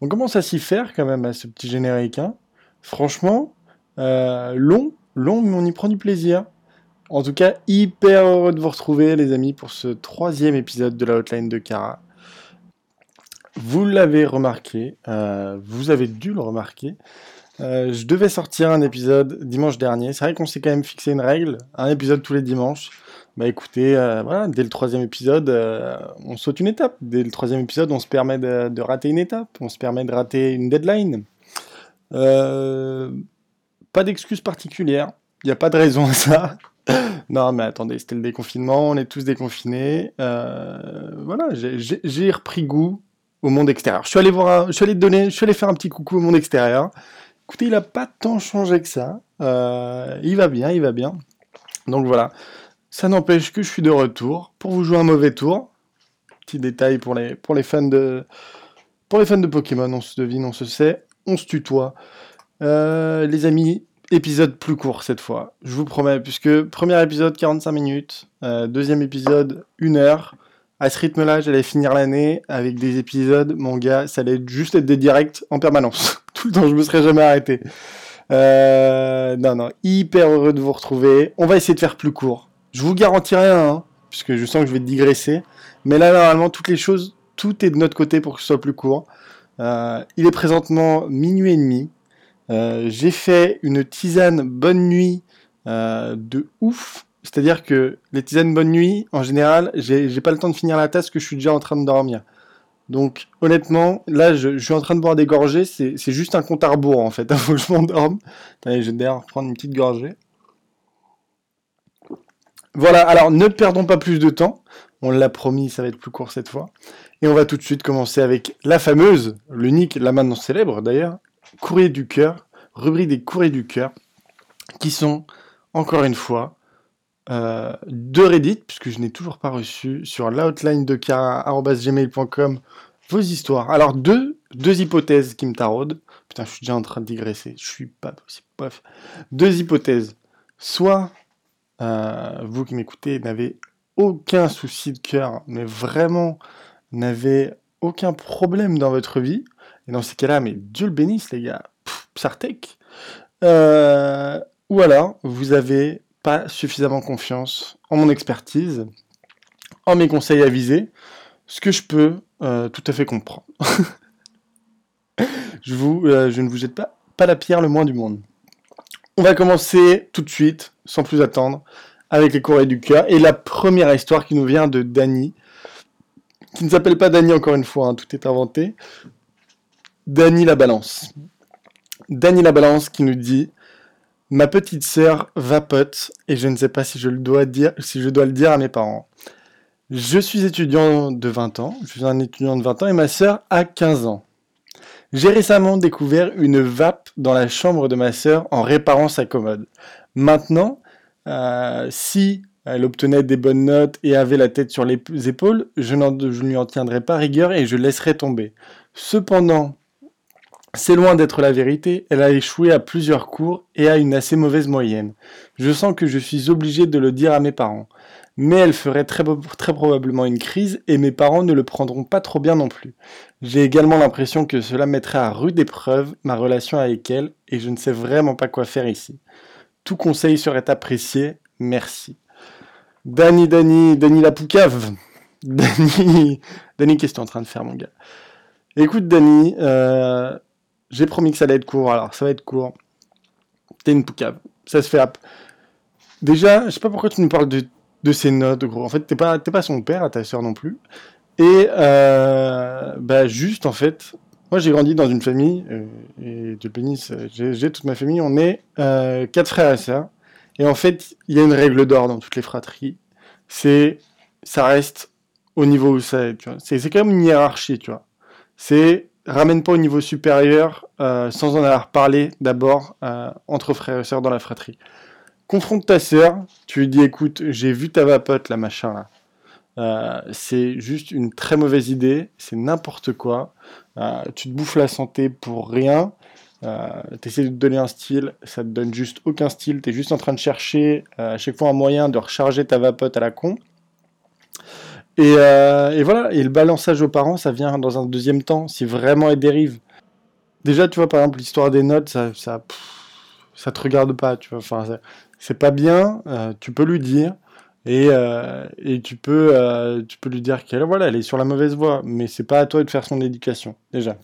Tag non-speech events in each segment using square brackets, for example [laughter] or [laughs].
On commence à s'y faire quand même à ce petit générique. Hein. Franchement, euh, long, long, mais on y prend du plaisir. En tout cas, hyper heureux de vous retrouver, les amis, pour ce troisième épisode de la hotline de Kara. Vous l'avez remarqué, euh, vous avez dû le remarquer. Euh, je devais sortir un épisode dimanche dernier. C'est vrai qu'on s'est quand même fixé une règle, un épisode tous les dimanches. Bah écoutez, voilà, dès le troisième épisode, on saute une étape. Dès le troisième épisode, on se permet de, de rater une étape, on se permet de rater une deadline. Pas d'excuses particulières, il n'y a pas de raison à ça. [laughs] non, mais attendez, c'était le déconfinement, on est tous déconfinés. voilà, j'ai repris goût au monde extérieur. Je suis allé voir, je suis allé donner, je suis allé faire un petit coucou au monde extérieur. Écoutez, il a pas tant changé que ça. Euh, il va bien, il va bien. Donc voilà. Ça n'empêche que je suis de retour pour vous jouer un mauvais tour. Petit détail pour les, pour les fans de, pour les fans de Pokémon, on se devine, on se sait, on se tutoie. Euh, les amis, épisode plus court cette fois, je vous promets, puisque premier épisode 45 minutes, euh, deuxième épisode 1 heure à ce rythme-là, j'allais finir l'année avec des épisodes, mon gars, ça allait juste être des directs en permanence. [laughs] Tout le temps, je me serais jamais arrêté. Euh, non, non, hyper heureux de vous retrouver. On va essayer de faire plus court. Je vous garantis rien, hein, puisque je sens que je vais digresser. Mais là, normalement, toutes les choses, tout est de notre côté pour que ce soit plus court. Il est présentement minuit et demi. Euh, j'ai fait une tisane bonne nuit de ouf c'est-à-dire que les tisanes bonne nuit, en général, j'ai pas le temps de finir la tasse que je suis déjà en train de dormir. Donc honnêtement, là je, suis en train de boire des gorgées, c'est juste un compte à rebours en fait, il [laughs] faut que je m'endorme. Je vais d'ailleurs prendre une petite gorgée. Voilà, alors ne perdons pas plus de temps, on l'a promis, ça va être plus court cette fois. Et on va tout de suite commencer avec la fameuse, l'unique, la maintenant célèbre d'ailleurs, courrier du cœur, rubrique des courriers du cœur, qui sont, encore une fois, euh, de Reddit, puisque je n'ai toujours pas reçu, sur l'outline de gmail.com vos histoires. Alors, deux, deux hypothèses qui me taraudent. Putain, je suis déjà en train de digresser. Je suis pas possible. Bref. Deux hypothèses. Soit, euh, vous qui m'écoutez n'avez aucun souci de cœur, mais vraiment n'avez aucun problème dans votre vie. Et dans ces cas-là, mais Dieu le bénisse, les gars. Psartek. Euh, ou alors, vous avez suffisamment confiance en mon expertise, en mes conseils avisés, ce que je peux euh, tout à fait comprendre. [laughs] euh, je ne vous jette pas, pas la pierre le moins du monde. On va commencer tout de suite, sans plus attendre, avec les courriers du cœur. Et la première histoire qui nous vient de Dany, qui ne s'appelle pas Dany encore une fois, hein, tout est inventé. Dany la balance. Dany la balance qui nous dit Ma petite sœur vapote et je ne sais pas si je, le dois dire, si je dois le dire à mes parents. Je suis étudiant de 20 ans, je suis un étudiant de 20 ans et ma sœur a 15 ans. J'ai récemment découvert une vape dans la chambre de ma sœur en réparant sa commode. Maintenant, euh, si elle obtenait des bonnes notes et avait la tête sur les épaules, je, je ne lui en tiendrai pas rigueur et je laisserai tomber. Cependant, c'est loin d'être la vérité, elle a échoué à plusieurs cours et a une assez mauvaise moyenne. Je sens que je suis obligé de le dire à mes parents. Mais elle ferait très, probablement une crise et mes parents ne le prendront pas trop bien non plus. J'ai également l'impression que cela mettrait à rude épreuve ma relation avec elle et je ne sais vraiment pas quoi faire ici. Tout conseil serait apprécié, merci. Dani, Dani, Dani la poucave. [laughs] Dani, Dani, qu'est-ce que tu es en train de faire mon gars? Écoute Dani, euh, j'ai promis que ça allait être court, alors ça va être court. T'es une poucave. Ça se fait. Déjà, je sais pas pourquoi tu nous parles de, de ces notes, gros. En fait, t'es pas, pas son père à ta soeur non plus. Et euh, bah juste en fait, moi j'ai grandi dans une famille euh, et de pénis, j'ai toute ma famille. On est euh, quatre frères et sœurs. Et en fait, il y a une règle d'or dans toutes les fratries. C'est, ça reste au niveau où ça est. C'est, c'est quand même une hiérarchie, tu vois. C'est ramène pas au niveau supérieur euh, sans en avoir parlé d'abord euh, entre frères et sœurs dans la fratrie. Confronte ta sœur, tu lui dis écoute, j'ai vu ta vapote là, machin là. Euh, c'est juste une très mauvaise idée, c'est n'importe quoi. tu te bouffes la santé pour rien. tu essaies de te donner un style, ça te donne juste aucun style. Tu es juste en train de chercher à chaque fois un moyen de recharger ta vapote à la con. Euh, et, voilà, et le balançage aux parents, ça vient dans un deuxième temps, si vraiment elle dérive. Déjà, tu vois, par exemple, l'histoire des notes, ça, ça, ça te regarde pas, tu vois. Enfin, c'est pas bien, euh, tu peux lui dire, et, euh, tu, peux, tu peux lui dire qu'elle voilà, elle est sur la mauvaise voie, mais c'est pas à toi de faire son éducation, déjà.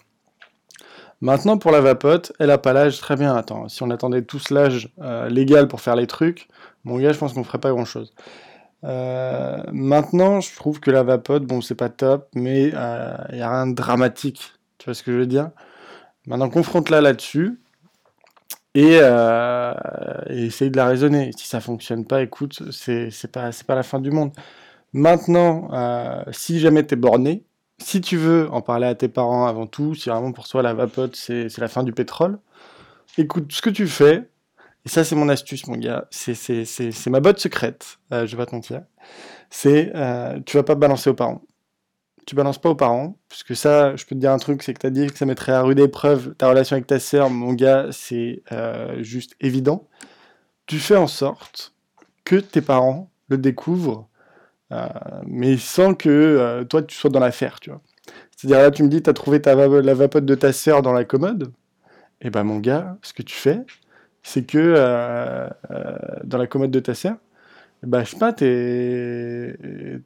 Maintenant, pour la vapote, elle a pas l'âge, très bien, attends, si on attendait tous l'âge légal pour faire les trucs, mon gars, je pense qu'on ferait pas grand chose. Euh, maintenant, je trouve que la vapote, bon, c'est pas top, mais il euh, n'y a rien de dramatique. Tu vois ce que je veux dire? Maintenant, confronte-la là-dessus et, euh, et, essaye de la raisonner. Si ça fonctionne pas, écoute, c'est pas, pas la fin du monde. Maintenant, euh, si jamais t'es borné, si tu veux en parler à tes parents avant tout, si vraiment pour toi la vapote c'est la fin du pétrole, écoute, ce que tu fais, et ça, c'est mon astuce, mon gars. C'est ma botte secrète, euh, je vais pas te mentir. C'est, euh, tu vas pas balancer aux parents. Tu balances pas aux parents, parce que ça, je peux te dire un truc, c'est que tu as dit que ça mettrait à rude épreuve ta relation avec ta sœur, mon gars, c'est euh, juste évident. Tu fais en sorte que tes parents le découvrent, euh, mais sans que toi, tu sois dans l'affaire, tu vois. C'est-à-dire là, tu me dis, tu as trouvé la vapote de ta sœur dans la commode. Eh ben, mon gars, ce que tu fais, c'est que euh, euh, dans la commode de ta sœur, bah, je sais pas, t'es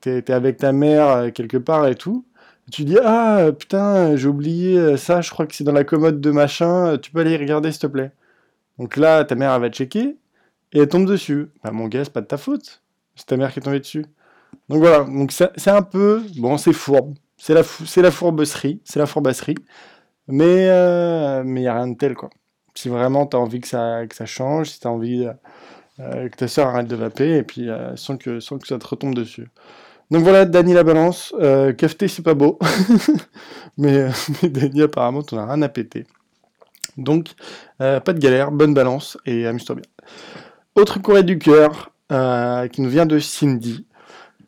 es, avec ta mère euh, quelque part et tout. Tu dis ah putain j'ai oublié ça, je crois que c'est dans la commode de machin. Tu peux aller regarder s'il te plaît. Donc là ta mère elle va checker et elle tombe dessus. Bah mon gars c'est pas de ta faute, c'est ta mère qui est tombée dessus. Donc voilà, donc c'est un peu bon c'est fourbe, c'est la c'est la c'est la fourbasserie, mais mais y a rien de tel quoi si vraiment tu as envie que ça, change, si tu as envie euh, que ta soeur arrête de vaper, et puis euh, sans, que, ça te retombe dessus. Donc voilà, Dany la balance. Euh, c'est pas beau. [laughs] mais, [laughs] mais Dany, apparemment, t'en as rien à péter. Donc, pas de galère, bonne balance, et amuse-toi bien. Autre courrier du cœur, qui nous vient de Cindy.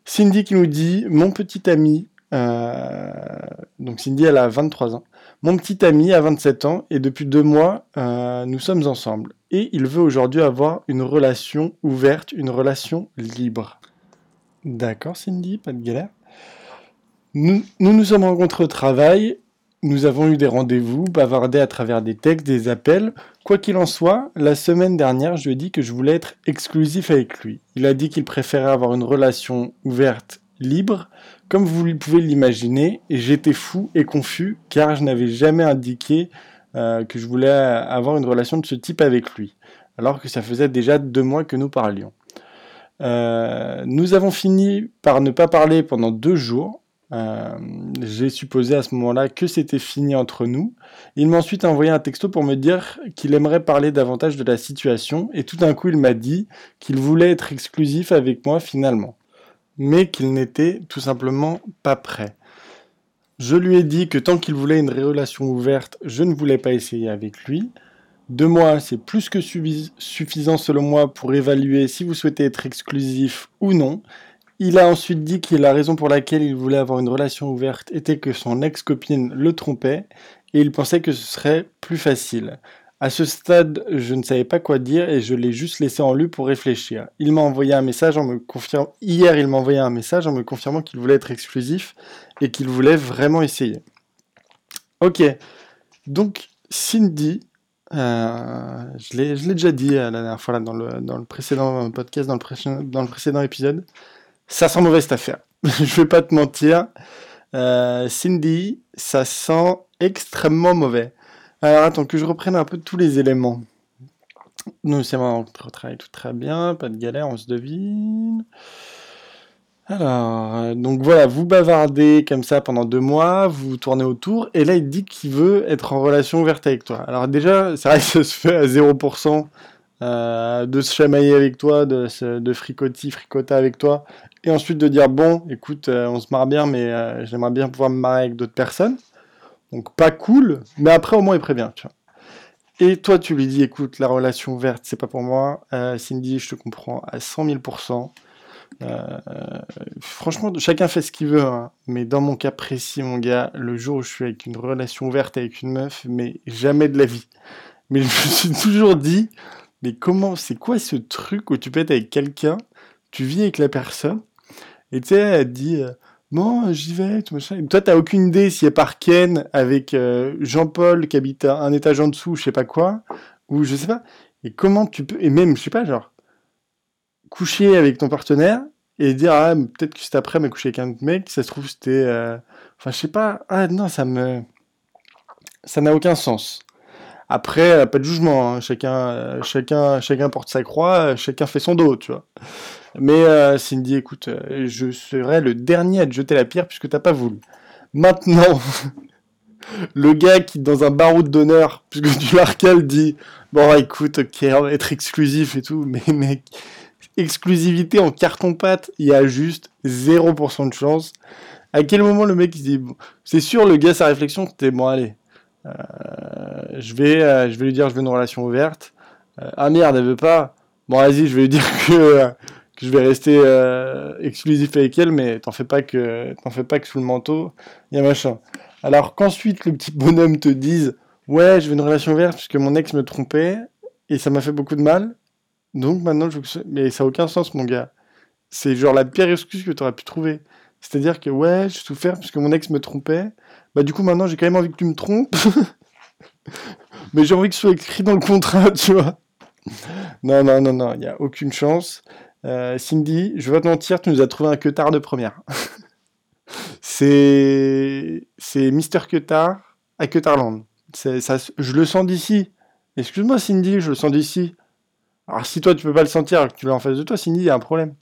Cindy qui nous dit Mon petit ami, donc Cindy, elle a 23 ans. Mon petit ami a 27 ans et depuis deux mois, euh, nous sommes ensemble. Et il veut aujourd'hui avoir une relation ouverte, une relation libre. D'accord Cindy, pas de galère. Nous, nous nous sommes rencontrés au travail, nous avons eu des rendez-vous, bavardé à travers des textes, des appels. Quoi qu'il en soit, la semaine dernière, je lui ai dit que je voulais être exclusif avec lui. Il a dit qu'il préférait avoir une relation ouverte, libre, comme vous pouvez l'imaginer, j'étais fou et confus car je n'avais jamais indiqué euh, que je voulais avoir une relation de ce type avec lui, alors que ça faisait déjà deux mois que nous parlions. Euh, nous avons fini par ne pas parler pendant deux jours. Euh, j'ai supposé à ce moment-là que c'était fini entre nous. Il m'a ensuite envoyé un texto pour me dire qu'il aimerait parler davantage de la situation et tout d'un coup il m'a dit qu'il voulait être exclusif avec moi finalement mais qu'il n'était tout simplement pas prêt. Je lui ai dit que tant qu'il voulait une relation ouverte, je ne voulais pas essayer avec lui. Deux mois, c'est plus que suffisant selon moi pour évaluer si vous souhaitez être exclusif ou non. Il a ensuite dit que la raison pour laquelle il voulait avoir une relation ouverte était que son ex-copine le trompait et il pensait que ce serait plus facile. À ce stade, je ne savais pas quoi dire et je l'ai juste laissé en lui pour réfléchir. Il m'a envoyé un message en me confirmant. Hier, il m'a envoyé un message en me confirmant qu'il voulait être exclusif et qu'il voulait vraiment essayer. Ok. Donc, Cindy, euh, je l'ai déjà dit euh, la dernière fois là, dans, le, précédent podcast, dans le, précédent épisode, ça sent mauvais cette affaire. [laughs] je vais pas te mentir. Euh, Cindy, ça sent extrêmement mauvais. Alors attends, que je reprenne un peu tous les éléments. Nous, c'est bon, on travaille tout très bien, pas de galère, on se devine. Alors, euh, donc voilà, vous bavardez comme ça pendant deux mois, vous tournez autour, et là il dit qu'il veut être en relation ouverte avec toi. Alors déjà, c'est vrai que ça se fait à 0% euh, de se chamailler avec toi, de, se, de fricoter, fricota avec toi, et ensuite de dire bon, écoute, euh, on se marre bien, mais j'aimerais bien pouvoir me marrer avec d'autres personnes. Donc pas cool, mais après au moins il prévient, tu vois. Et toi, tu lui dis, écoute, la relation ouverte, c'est pas pour moi. Euh, Cindy, je te comprends à 100 000%. Euh, franchement, chacun fait ce qu'il veut, hein. mais dans mon cas précis, mon gars, le jour où je suis avec une relation ouverte avec une meuf, mais jamais de la vie. Mais je me suis toujours dit, mais comment, c'est quoi ce truc où tu peux être avec quelqu'un, tu vis avec la personne, et tu sais, elle dit, euh, bon, j'y vais, tout machin. Toi, t'as aucune idée si elle part Ken avec euh, Jean-Paul qui habite un étage en dessous, je sais pas quoi, ou je sais pas. Et comment tu peux, et même, je sais pas, genre, coucher avec ton partenaire et dire, ah, peut-être que c'est après, mais coucher avec un autre mec, ça se trouve, c'était, euh, enfin, je sais pas, ah, non, ça me, ça n'a aucun sens. Après, pas de jugement, hein. chacun, chacun, chacun porte sa croix, chacun fait son dos, tu vois. Mais euh, Cindy, écoute, euh, je serai le dernier à te jeter la pierre puisque t'as pas voulu. Maintenant, [laughs] le gars qui, dans un baroud d'honneur, puisque tu l'arcales, dit Bon, écoute, ok, être exclusif et tout, mais mec, exclusivité en carton-pâte, il y a juste 0% de chance. À quel moment le mec il dit bon, C'est sûr, le gars, sa réflexion, c'était Bon, allez, euh, je, vais, je vais lui dire Je veux une relation ouverte. ah merde, elle veut pas. Bon, vas-y, je vais lui dire [laughs] que je vais rester euh, exclusif avec elle, mais t'en fais pas que t'en fais pas que sous le manteau, il y a machin. Alors qu'ensuite le petit bonhomme te dise ouais, je veux une relation ouverte puisque mon ex me trompait et ça m'a fait beaucoup de mal. Donc maintenant je mais ça a aucun sens mon gars. C'est genre la pire excuse que tu aurais pu trouver. C'est-à-dire que ouais, j'ai souffert puisque mon ex me trompait. Bah du coup maintenant j'ai quand même envie que tu me trompes. [laughs] mais j'ai envie que ce soit écrit dans le contrat, [laughs] tu vois. Non, non, non, non, il n'y a aucune chance. Euh, Cindy, je vais te mentir, tu nous as trouvé un Quetard de première. [laughs] c'est c'est Mister Quetard à Quetarland. Ça, je le sens d'ici. Excuse-moi Cindy, je le sens d'ici. Alors si toi tu peux pas le sentir, que tu l'as en face de toi, Cindy, il y a un problème.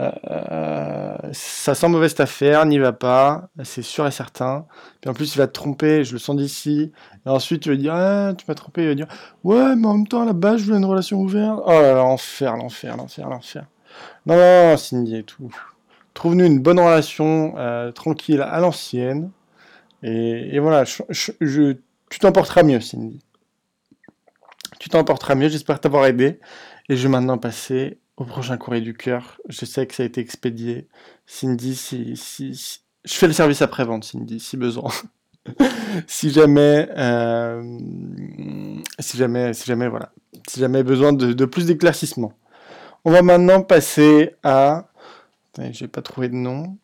Euh, ça sent mauvaise affaire, n'y va pas, c'est sûr et certain. Puis en plus, il va te tromper, je le sens d'ici. Et ensuite, tu vas dire, ah, tu m'as trompé. Il va dire, ouais, mais en même temps, base, je voulais une relation ouverte. Oh là là, l'enfer, l'enfer, l'enfer, l'enfer. Non, non, Cindy et tout. Trouve-nous une bonne relation, euh, tranquille, à l'ancienne. Et, voilà, je, tu t'emporteras mieux, Cindy. Tu t'emporteras mieux, j'espère t'avoir aidé. Et je vais maintenant passer au prochain courrier du cœur. Je sais que ça a été expédié. Cindy, si, si, je fais le service après-vente, Cindy, si besoin. [laughs] si jamais, euh, si jamais, si jamais, voilà, si jamais besoin de, plus d'éclaircissement. On va maintenant passer à, j'ai pas trouvé de nom.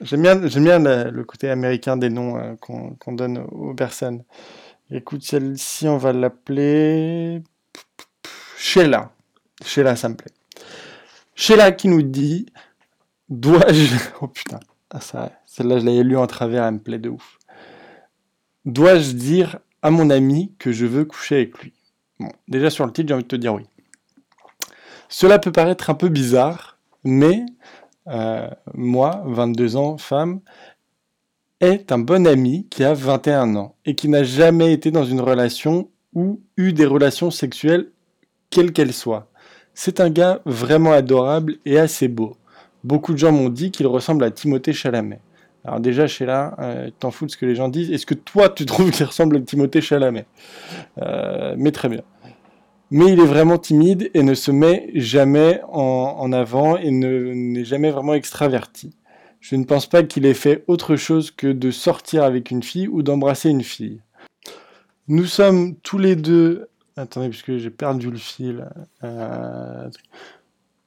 J'aime bien, bien le, côté américain des noms euh, qu'on donne aux personnes. Écoute, celle-ci, on va l'appeler Sheila. Sheila, ça me plaît. Sheila qui nous dit Dois-je. [laughs] Oh putain, ah, celle-là, je l'avais lu en travers, elle me plaît de ouf. Dois-je dire à mon ami que je veux coucher avec lui? Bon, déjà sur le titre, j'ai envie de te dire oui. Cela peut paraître un peu bizarre, mais euh, moi, 22 ans, femme, est un bon ami qui a 21 ans et qui n'a jamais été dans une relation ou eu des relations sexuelles, quelles qu'elles soient. C'est un gars vraiment adorable et assez beau. Beaucoup de gens m'ont dit qu'il ressemble à Timothée Chalamet. Alors déjà, Sheila, euh, t'en fous de ce que les gens disent. Est-ce que toi, tu trouves qu'il ressemble à Timothée Chalamet? Euh, Mais très bien. Mais il est vraiment timide et ne se met jamais en, avant et n'est jamais vraiment extraverti. Je ne pense pas qu'il ait fait autre chose que de sortir avec une fille ou d'embrasser une fille. Nous sommes tous les deux Attendez, puisque j'ai perdu le fil. Euh,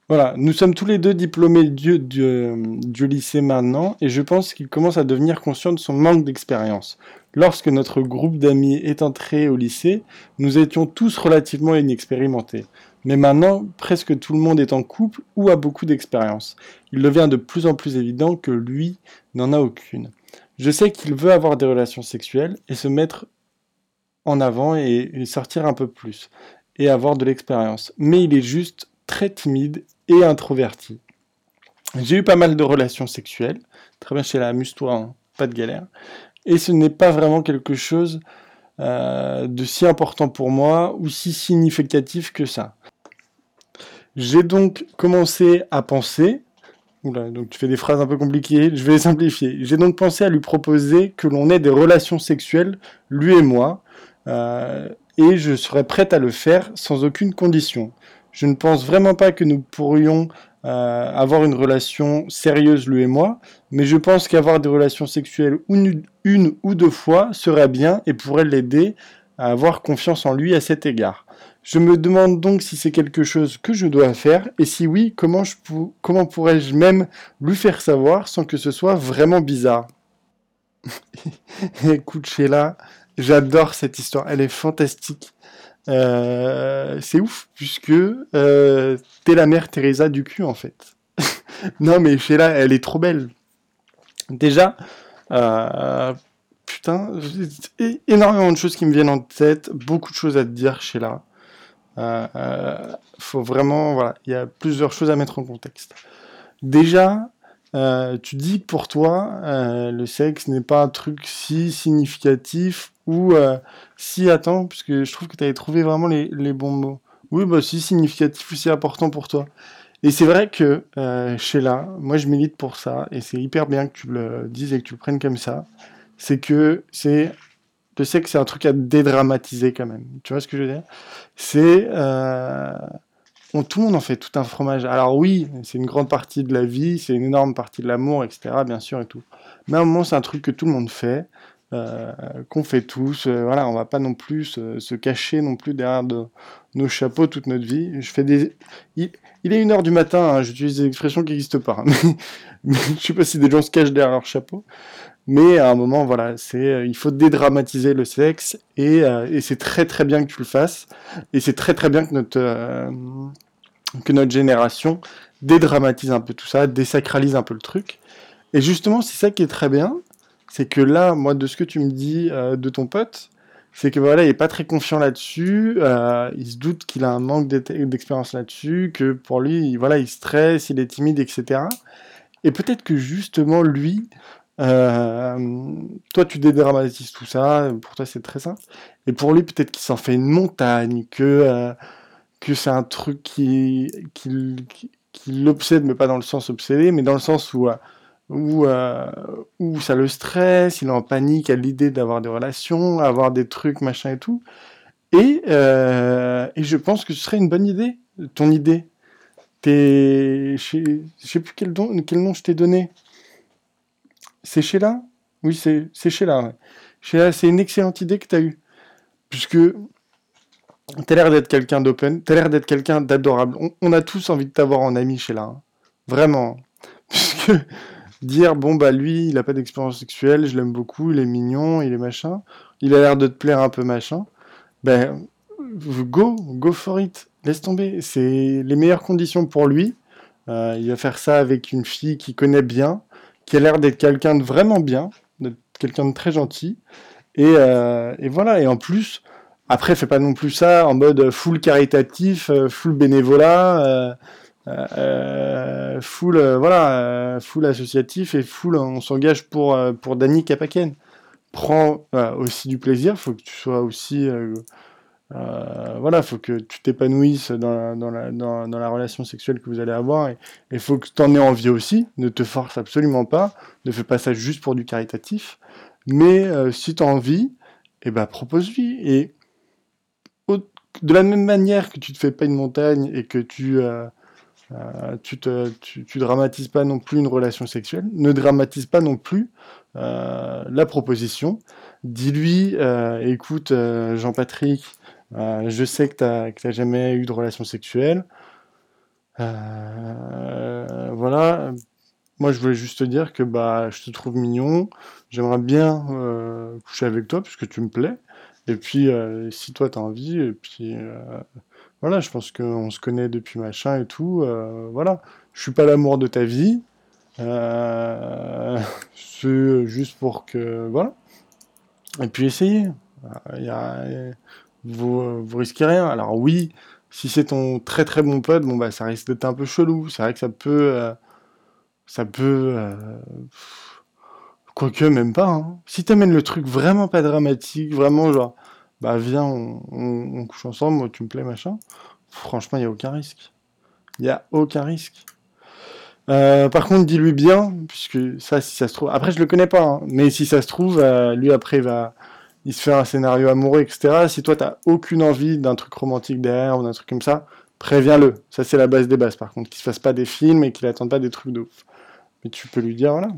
voilà, nous sommes tous les deux diplômés du, du, lycée maintenant, et je pense qu'il commence à devenir conscient de son manque d'expérience. Lorsque notre groupe d'amis est entré au lycée, nous étions tous relativement inexpérimentés. Mais maintenant, presque tout le monde est en couple ou a beaucoup d'expérience. Il devient de plus en plus évident que lui n'en a aucune. Je sais qu'il veut avoir des relations sexuelles et se mettre en avant et, sortir un peu plus et avoir de l'expérience. Mais il est juste très timide et introverti. J'ai eu pas mal de relations sexuelles, très bien chez la amuse-toi, hein, pas de galère. Et ce n'est pas vraiment quelque chose euh, de si important pour moi ou si significatif que ça. J'ai donc commencé à penser donc tu fais des phrases un peu compliquées, je vais les simplifier. J'ai donc pensé à lui proposer que l'on ait des relations sexuelles, lui et moi, et je serais prête à le faire sans aucune condition. Je ne pense vraiment pas que nous pourrions euh, avoir une relation sérieuse, lui et moi, mais je pense qu'avoir des relations sexuelles une, ou deux fois serait bien et pourrait l'aider à avoir confiance en lui à cet égard. Je me demande donc si c'est quelque chose que je dois faire, et si oui, comment, comment pourrais-je même lui faire savoir sans que ce soit vraiment bizarre? [laughs] Écoute Sheila, j'adore cette histoire, elle est fantastique. Euh, c'est ouf, puisque euh, t'es la mère Teresa du cul en fait. [laughs] non mais Sheila, elle est trop belle. Déjà, euh, putain, énormément de choses qui me viennent en tête, beaucoup de choses à te dire Sheila. Euh, faut vraiment, voilà, il y a plusieurs choses à mettre en contexte. Déjà, tu dis que pour toi, le sexe n'est pas un truc si significatif ou si, attends, puisque je trouve que tu avais trouvé vraiment les, bons mots. Oui, bah si significatif ou si important pour toi. Et c'est vrai que euh, Sheila, moi je milite pour ça, et c'est hyper bien que tu le dises et que tu le prennes comme ça. C'est que c'est je sais que c'est un truc à dédramatiser quand même. Tu vois ce que je veux dire? C'est euh, tout le monde en fait tout un fromage. Alors oui, c'est une grande partie de la vie, c'est une énorme partie de l'amour, etc. Bien sûr et tout. Mais à un moment, c'est un truc que tout le monde fait. Euh, qu'on fait tous. Euh, voilà, on va pas non plus se, cacher non plus derrière nos chapeaux toute notre vie. Je fais des. Il, est une heure du matin. Hein, j'utilise des expressions qui n'existent pas. [laughs] Mais, je sais pas si des gens se cachent derrière leur chapeau. Mais à un moment, voilà, c'est, euh, il faut dédramatiser le sexe et, et c'est très très bien que tu le fasses. Et c'est très très bien que notre que notre génération dédramatise un peu tout ça, désacralise un peu le truc. Et justement, c'est ça qui est très bien, c'est que là, moi, de ce que tu me dis euh, de ton pote, c'est que voilà, il est pas très confiant là-dessus, euh, il se doute qu'il a un manque d'expérience là-dessus, que pour lui, voilà, il stresse, il est timide, etc. Et peut-être que justement, lui, euh, toi, tu dédramatises tout ça, pour toi, c'est très simple. Et pour lui, peut-être qu'il s'en fait une montagne, que, que c'est un truc qui, qui, qui l'obsède, mais pas dans le sens obsédé, mais dans le sens où où, euh, où ça le stresse, il est en panique à l'idée d'avoir des relations, avoir des trucs, machin et tout. Et, euh, et je pense que ce serait une bonne idée, ton idée. T'es, je sais plus quel, quel nom je t'ai donné. C'est Sheila Oui, c'est Sheila. Ouais. Sheila, c'est une excellente idée que tu as eue. Puisque tu as l'air d'être quelqu'un d'open, tu as l'air d'être quelqu'un d'adorable. On, a tous envie de t'avoir en ami, Sheila. Hein. Vraiment. Puisque dire bon bah lui il a pas d'expérience sexuelle, je l'aime beaucoup, il est mignon, il est machin, il a l'air de te plaire un peu machin, ben go, go for it, laisse tomber, c'est les meilleures conditions pour lui. Euh, il va faire ça avec une fille qui connaît bien, qui a l'air d'être quelqu'un de vraiment bien, d'être quelqu'un de très gentil, et, euh, et, voilà. Et en plus, après, fais pas non plus ça en mode full caritatif, euh, full bénévolat. Euh, full, euh, voilà, full associatif et full, on s'engage pour, pour Danny Kapaken. Prends aussi du plaisir, faut que tu sois aussi. voilà, faut que tu t'épanouisses dans la, dans, la, relation sexuelle que vous allez avoir et il faut que tu en aies envie aussi. Ne te force absolument pas, ne fais pas ça juste pour du caritatif. Mais si tu as envie, eh ben, propose-lui. Et de la même manière que tu te fais pas une montagne et que tu, euh, tu, te, dramatises pas non plus une relation sexuelle, ne dramatise pas non plus euh, la proposition. Dis-lui, euh, écoute Jean-Patrick, je sais que tu n'as jamais eu de relation sexuelle. voilà, moi je voulais juste te dire que bah, je te trouve mignon, j'aimerais bien coucher avec toi puisque tu me plais. Et puis, si toi tu as envie, et puis voilà, je pense qu'on se connaît depuis machin et tout. Euh, voilà, je suis pas l'amour de ta vie. Euh, [laughs] c'est juste pour que voilà. Et puis essayez. Vous, vous risquez rien. Alors oui, si c'est ton très très bon pote, bon bah ça risque d'être un peu chelou. C'est vrai que ça peut, euh, ça peut, quoique même pas. Hein. Si t'amènes le truc vraiment pas dramatique, vraiment genre bah viens, on, couche ensemble, moi tu me plais, machin. Franchement, il n'y a aucun risque. Il n'y a aucun risque. Euh, par contre, dis-lui bien, puisque ça, si ça se trouve. Après, je le connais pas, hein, mais si ça se trouve, euh, lui après, il va. Il se fait un scénario amoureux, etc. Si toi, t'as aucune envie d'un truc romantique derrière ou d'un truc comme ça, préviens-le. Ça, c'est la base des bases, par contre. Qu'il se fasse pas des films et qu'il attende pas des trucs de ouf. Mais tu peux lui dire, voilà,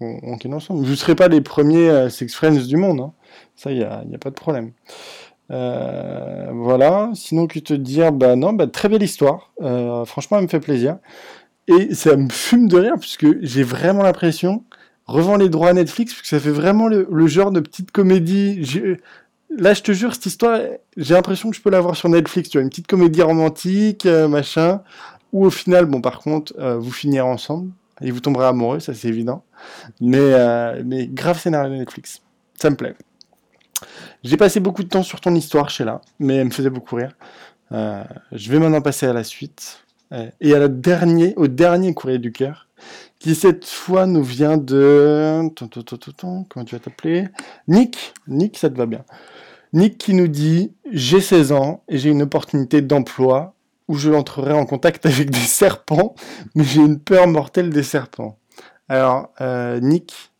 on, on ensemble. Vous ne serez pas les premiers euh, Sex Friends du monde. Hein. Ça, il n'y a, a, pas de problème. Euh, voilà. Sinon, que te dire, bah non, bah, très belle histoire. Euh, franchement, elle me fait plaisir. Et ça me fume de rire, puisque j'ai vraiment l'impression, revends les droits à Netflix, parce que ça fait vraiment le, genre de petite comédie. Là, je te jure, cette histoire, j'ai l'impression que je peux la voir sur Netflix. Tu vois, une petite comédie romantique, euh, machin, où au final, bon, par contre, vous finirez ensemble et vous tomberez amoureux, ça c'est évident. Mais, euh, mais grave scénario de Netflix. Ça me plaît. J'ai passé beaucoup de temps sur ton histoire, Sheila, mais elle me faisait beaucoup rire. Euh, je vais maintenant passer à la suite. Euh, et à la dernier, au dernier courrier du cœur, qui cette fois nous vient de... Comment tu vas t'appeler? Nick. Nick, ça te va bien. Nick qui nous dit J'ai 16 ans et j'ai une opportunité d'emploi où je entrerai en contact [laughs] avec des serpents, mais j'ai une peur mortelle des serpents. Alors, euh, Nick,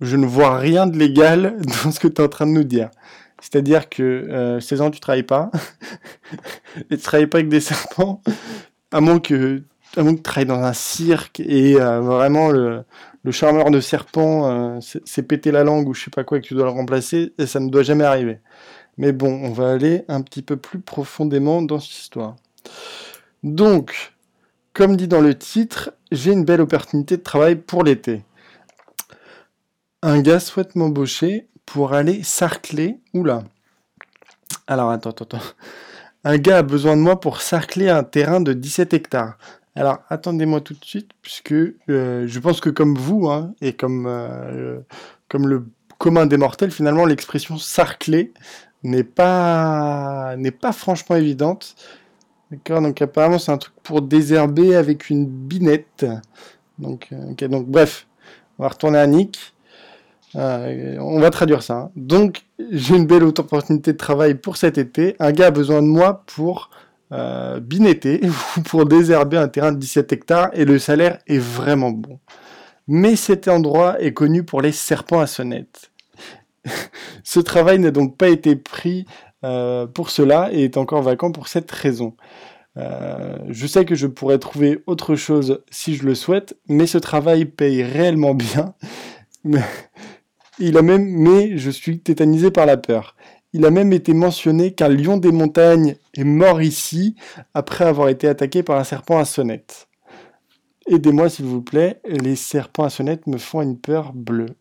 je ne vois rien de légal [laughs] dans ce que tu es en train de nous dire. C'est-à-dire que euh, 16 ans, tu travailles pas, [laughs] et tu travailles pas avec des serpents, à moins que, tu travailles dans un cirque et euh, vraiment le, charmeur de serpent euh, s'est pété la langue ou je sais pas quoi et que tu dois le remplacer, ça ne doit jamais arriver. Mais bon, on va aller un petit peu plus profondément dans cette histoire. Donc, comme dit dans le titre, j'ai une belle opportunité de travail pour l'été. Un gars souhaite m'embaucher pour aller sarcler. Oula. Alors, attends, attends, attends. Un gars a besoin de moi pour sarcler un terrain de 17 hectares. Alors, attendez-moi tout de suite, puisque euh, je pense que comme vous, hein, et comme, euh, comme le commun des mortels, finalement, l'expression sarcler n'est pas, n'est pas franchement évidente. D'accord, donc apparemment c'est un truc pour désherber avec une binette. Donc, euh, donc bref, on va retourner à Nick. Euh, on va traduire ça. Hein. Donc j'ai une belle opportunité de travail pour cet été. Un gars a besoin de moi pour euh, binetter [laughs] ou pour désherber un terrain de 17 hectares et le salaire est vraiment bon. Mais cet endroit est connu pour les serpents à sonnette. [laughs] Ce travail n'a donc pas été pris pour cela et est encore vacant pour cette raison. Euh, je sais que je pourrais trouver autre chose si je le souhaite, mais ce travail paye réellement bien. Il a même, mais je suis tétanisé par la peur. Il a même été mentionné qu'un lion des montagnes est mort ici après avoir été attaqué par un serpent à sonnette. Aidez-moi s'il vous plaît, les serpents à sonnette me font une peur bleue.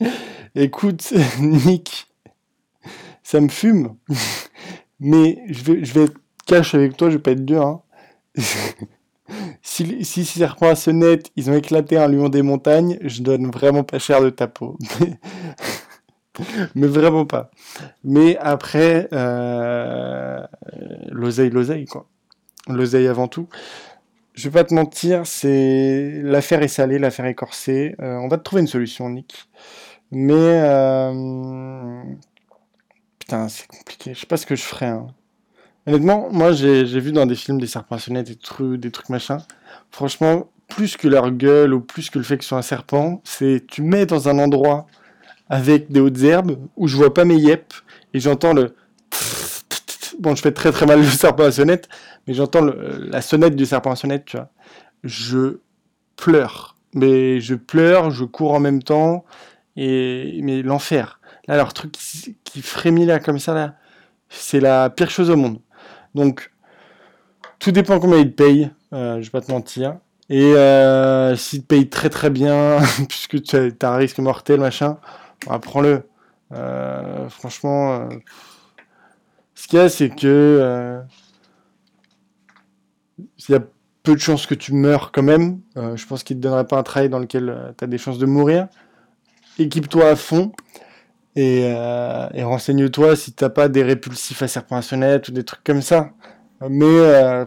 [laughs] Écoute, [laughs] Nick, ça me fume. [laughs] Mais je vais, je vais être cash avec toi, je vais pas être dur. Hein. [laughs] si, si ces serpents à sonnette, ils ont éclaté un lion des montagnes, je donne vraiment pas cher de ta peau. [laughs] Mais vraiment pas. Mais après, euh, l'oseille, l'oseille, quoi. L'oseille avant tout. Je vais pas te mentir, c'est l'affaire est salée, l'affaire est corsée. Euh, on va te trouver une solution, Nick. Mais euh, Putain, c'est compliqué. Je sais pas ce que je ferais. Hein. Honnêtement, moi, j'ai vu dans des films des serpents sonnets, des trucs, des trucs machin. Franchement, plus que leur gueule ou plus que le fait qu'ils soient un serpent, c'est tu mets dans un endroit avec des hautes herbes où je vois pas mes yep et j'entends le bon je fais très très mal le serpent à sonnette mais j'entends la sonnette du serpent à sonnette tu vois je pleure mais je pleure je cours en même temps et mais l'enfer Là, truc qui, frémit là comme ça, là, c'est la pire chose au monde. Donc, tout dépend combien ils te payent, euh, je vais pas te mentir. Et euh, s'ils te payent très très bien, [laughs] puisque tu as, un risque mortel, machin, bah, prends-le. Euh, franchement, euh, ce qu'il y a, c'est que il y a peu de chances que tu meurs quand même. Je pense qu'il te donnerait pas un travail dans lequel tu as des chances de mourir. Équipe-toi à fond. Et, euh, et renseigne-toi si t'as pas des répulsifs à serpent à sonnette ou des trucs comme ça. Mais euh,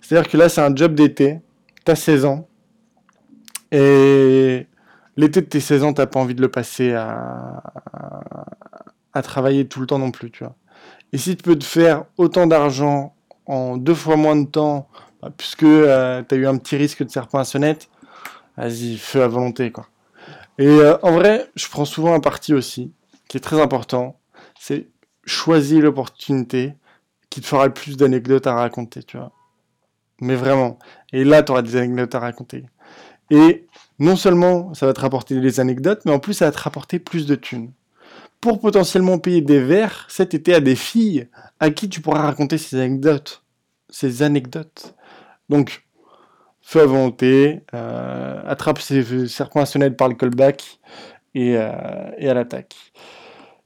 c'est-à-dire que là, c'est un job d'été. T'as 16 ans. Et l'été de tes 16 ans, t'as pas envie de le passer à, à, à, travailler tout le temps non plus, tu vois. Et si tu peux te faire autant d'argent en deux fois moins de temps Bah, puisque euh, tu as eu un petit risque de serpent à sonnette, vas-y, feu à volonté, quoi. Et euh, en vrai, je prends souvent un parti aussi, qui est très important, c'est choisir l'opportunité qui te fera le plus d'anecdotes à raconter, tu vois. Mais vraiment. Et là, tu auras des anecdotes à raconter. Et non seulement ça va te rapporter des anecdotes, mais en plus ça va te rapporter plus de thunes. Pour potentiellement payer des verres cet été à des filles à qui tu pourras raconter ces anecdotes. Ces anecdotes. Donc, feu à volonté, euh, attrape ses serpents à par le callback et, euh, et à l'attaque.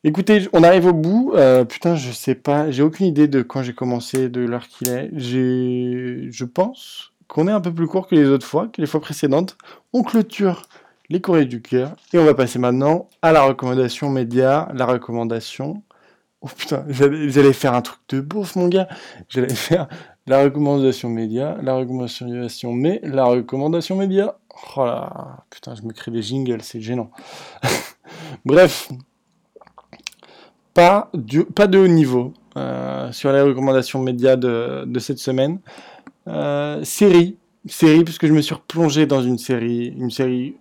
Écoutez, on arrive au bout. Euh, putain, je sais pas, j'ai aucune idée de quand j'ai commencé, de l'heure qu'il est. Je pense qu'on est un peu plus court que les autres fois, que les fois précédentes. On clôture les courriers du cœur et on va passer maintenant à la recommandation média, la recommandation. Oh putain, j'allais faire un truc de beauf, mon gars. J'allais faire la recommandation média, la recommandation mais la recommandation média. Oh là, putain, je me crée des jingles, c'est gênant. [laughs] Bref, pas, de haut niveau euh, sur les recommandations médias de, de cette semaine. Euh, série, série, puisque je me suis replongé dans une série, une série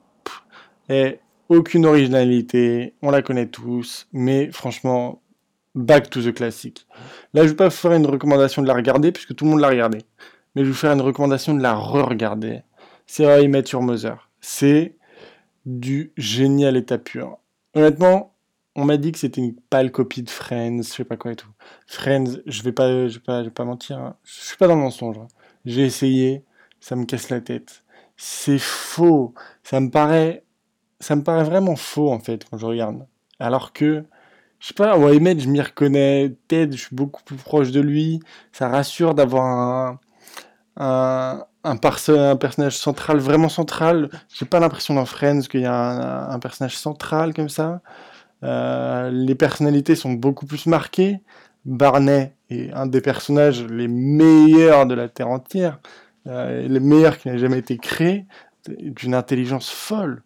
et aucune originalité, on la connaît tous, mais franchement, back to the classique. Là, je vais pas vous faire une recommandation de la regarder, puisque tout le monde l'a regardé, mais je vais vous faire une recommandation de la re-regarder. C'est How I Met Your Mother. C'est du génial état pur. Honnêtement, on m'a dit que c'était une pâle copie de Friends, je sais pas quoi et tout. Friends, je vais pas, je vais pas, je vais pas mentir, hein. je suis pas dans le mensonge. Hein. J'ai essayé, ça me casse la tête. C'est faux. Ça me paraît, ça me paraît vraiment faux en fait quand je regarde. Alors que, je sais pas, Met, je m'y reconnais. Ted, je suis beaucoup plus proche de lui. Ça rassure d'avoir un, un, un, personnage central, vraiment central. J'ai pas l'impression dans Friends qu'il y a un, un personnage central comme ça. Euh, les personnalités sont beaucoup plus marquées. Barney est un des personnages les meilleurs de la Terre entière, euh, les meilleurs qui n'aient jamais été créés, d'une intelligence folle,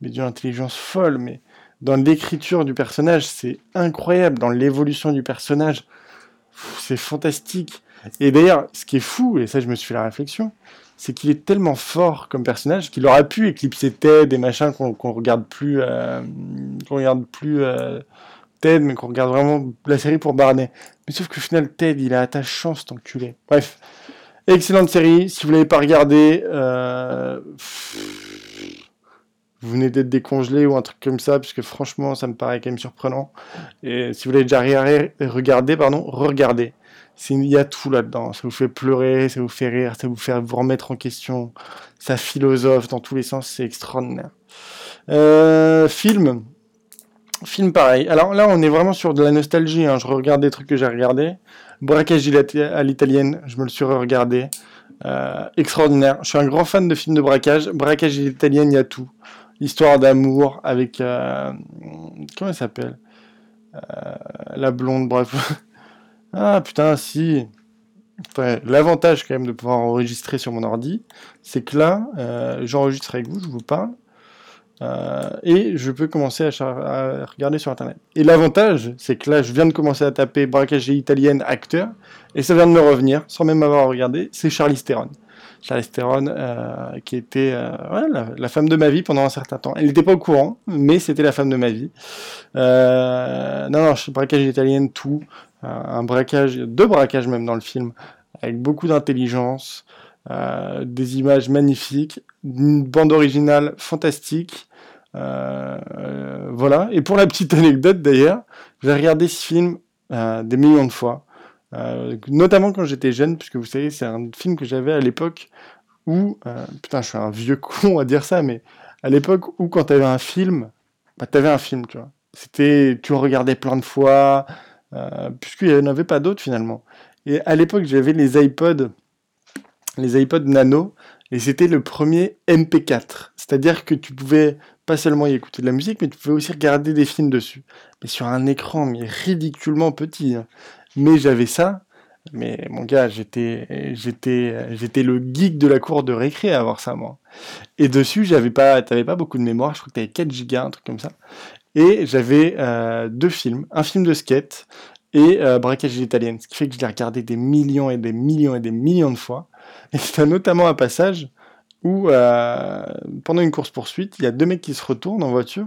mais d'une intelligence folle, mais dans l'écriture du personnage, c'est incroyable, dans l'évolution du personnage, c'est fantastique. Et d'ailleurs, ce qui est fou, et ça je me suis fait la réflexion, c'est qu'il est tellement fort comme personnage qu'il aurait pu éclipser Ted et machin qu'on regarde plus, euh, qu'on regarde plus euh, Ted, mais qu'on regarde vraiment la série pour Barney. Mais sauf que au final, Ted, il a attachant cet enculé. Bref, excellente série. Si vous l'avez pas regardé, euh, vous venez d'être décongelé ou un truc comme ça, puisque franchement, ça me paraît quand même surprenant. Et si vous l'avez déjà regardé, pardon, regardez il y a tout là-dedans. Ça vous fait pleurer, ça vous fait rire, ça vous fait vous remettre en question. Ça philosophe dans tous les sens, c'est extraordinaire. Euh, film. Film pareil. Alors là, on est vraiment sur de la nostalgie. Hein. Je regarde des trucs que j'ai regardés. Braquage à l'italienne, je me le suis regardé. Euh, extraordinaire. Je suis un grand fan de films de braquage. Braquage à l'italienne, il y a tout. Histoire d'amour avec... Euh, comment elle s'appelle? La blonde, bref. [laughs] Ah putain, si. L'avantage quand même de pouvoir enregistrer sur mon ordi, c'est que là, euh, j'enregistre avec vous, je vous parle, euh, et je peux commencer à, regarder sur Internet. Et l'avantage, c'est que là, je viens de commencer à taper braquage italienne acteur, et ça vient de me revenir, sans même avoir regardé, c'est Charlie Theron. Charlie Theron, euh, qui était la, femme de ma vie pendant un certain temps. Elle n'était pas au courant, mais c'était la femme de ma vie. non, non, braquage italienne, tout un braquage, deux braquages même dans le film, avec beaucoup d'intelligence, euh, des images magnifiques, une bande originale fantastique. Euh, euh, voilà. Et pour la petite anecdote d'ailleurs, j'ai regardé ce film des millions de fois, notamment quand j'étais jeune, puisque vous savez, c'est un film que j'avais à l'époque où, putain, je suis un vieux [laughs] con à dire ça, mais à l'époque où quand tu avais un film, bah, tu avais un film, tu vois. C'était, tu regardais plein de fois, euh, puisqu'il n'y en avait pas d'autres finalement. Et à l'époque, j'avais les iPods, les iPods Nano, et c'était le premier MP4. C'est-à-dire que tu pouvais pas seulement y écouter de la musique, mais tu pouvais aussi regarder des films dessus. Mais sur un écran, mais ridiculement petit. Hein. Mais j'avais ça. Mais mon gars, j'étais, j'étais, j'étais le geek de la cour de récré à avoir ça, moi. Et dessus, j'avais pas, t'avais pas beaucoup de mémoire. Je crois que t'avais 4 gigas, un truc comme ça. Et j'avais euh, deux films, un film de skate et euh, Braquage italienne, ce qui fait que je l'ai regardé des millions et des millions et des millions de fois. Et c'est notamment un passage où, euh, pendant une course-poursuite, il y a deux mecs qui se retournent en voiture,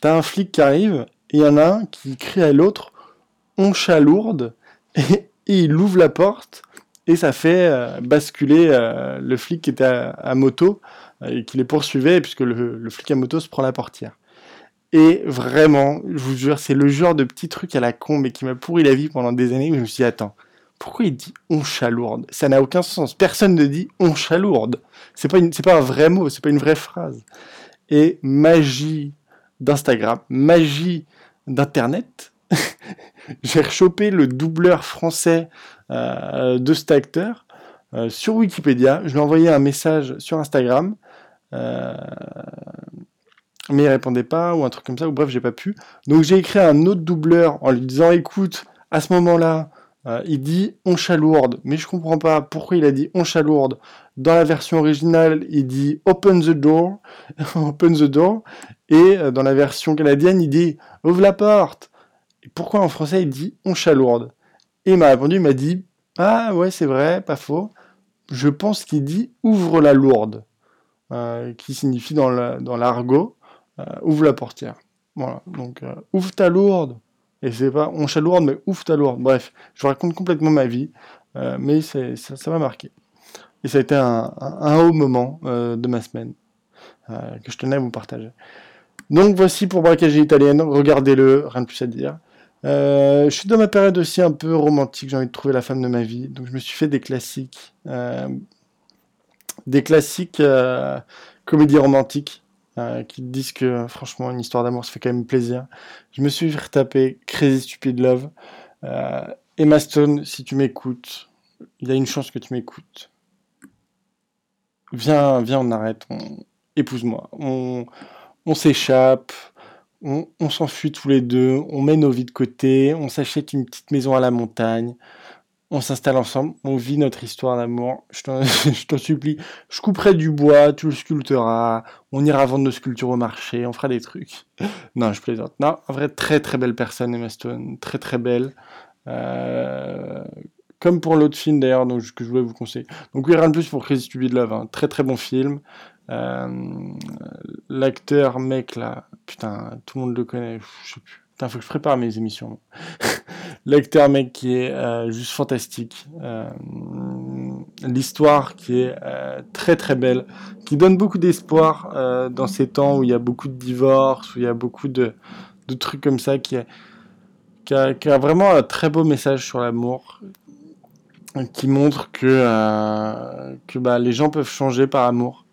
t'as un flic qui arrive, et il y en a un qui crie à l'autre « on chalourde », et, il ouvre la porte, et ça fait euh, basculer euh, le flic qui était à, moto, et qui les poursuivait, puisque le, flic à moto se prend la portière. Et vraiment, je vous jure, c'est le genre de petit truc à la con, mais qui m'a pourri la vie pendant des années, je me suis dit, attends, pourquoi il dit on chalourde Ça n'a aucun sens. Personne ne dit on chalourde. C'est pas, c'est pas un vrai mot, c'est pas une vraie phrase. Et magie d'Instagram, magie d'Internet, [laughs] j'ai rechopé le doubleur français euh, de cet acteur euh, sur Wikipédia. Je lui ai envoyé un message sur Instagram. Euh, mais il répondait pas ou un truc comme ça ou bref j'ai pas pu. Donc j'ai écrit un autre doubleur en lui disant écoute à ce moment là euh, il dit on chalourde mais je comprends pas pourquoi il a dit on chalourde dans la version originale il dit open the door [laughs] open the door. Et dans la version canadienne il dit ouvre la porte pourquoi en français il dit on chalourde et il m'a répondu il m'a dit ah ouais c'est vrai pas faux je pense qu'il dit ouvre la lourde euh, qui signifie dans l'argot euh, ouvre la portière. Voilà, donc euh, ouvre ta lourde. Et c'est pas on chalourde, mais ouvre ta lourde. Bref, je raconte complètement ma vie, mais ça m'a marqué. Et ça a été un, haut moment de ma semaine que je tenais à vous partager. Donc voici pour Braquage italienne, regardez-le, rien de plus à dire. Je suis dans ma période aussi un peu romantique, j'ai envie de trouver la femme de ma vie, donc je me suis fait des classiques. des classiques comédies romantiques. Euh, qui disent que franchement une histoire d'amour ça fait quand même plaisir. Je me suis retaper Crazy Stupid Love. Euh, Emma Stone, si tu m'écoutes, il y a une chance que tu m'écoutes. Viens, viens, on arrête, épouse-moi. On, on s'échappe, on, s'enfuit tous les deux, on met nos vies de côté, on s'achète une petite maison à la montagne, on s'installe ensemble, on vit notre histoire d'amour. Je t'en [laughs] supplie, je couperai du bois, tu le sculpteras, on ira vendre nos sculptures au marché, on fera des trucs. [laughs] Non, je plaisante. Non, en vrai, très très belle personne, Emma Stone, très très belle. Euh, comme pour l'autre film d'ailleurs, que je voulais vous conseiller. Donc oui, rien de plus pour Crazy Stupid Love, hein. très très bon film. Euh, l'acteur mec là, putain, tout le monde le connaît, je sais plus. Putain, faut que je prépare mes émissions. [laughs] L'acteur mec qui est euh, juste fantastique. Euh, l'histoire qui est très très belle, qui donne beaucoup d'espoir dans ces temps où il y a beaucoup de divorces, où il y a beaucoup de, trucs comme ça, qui, a, vraiment un très beau message sur l'amour, qui montre que, que bah, les gens peuvent changer par amour.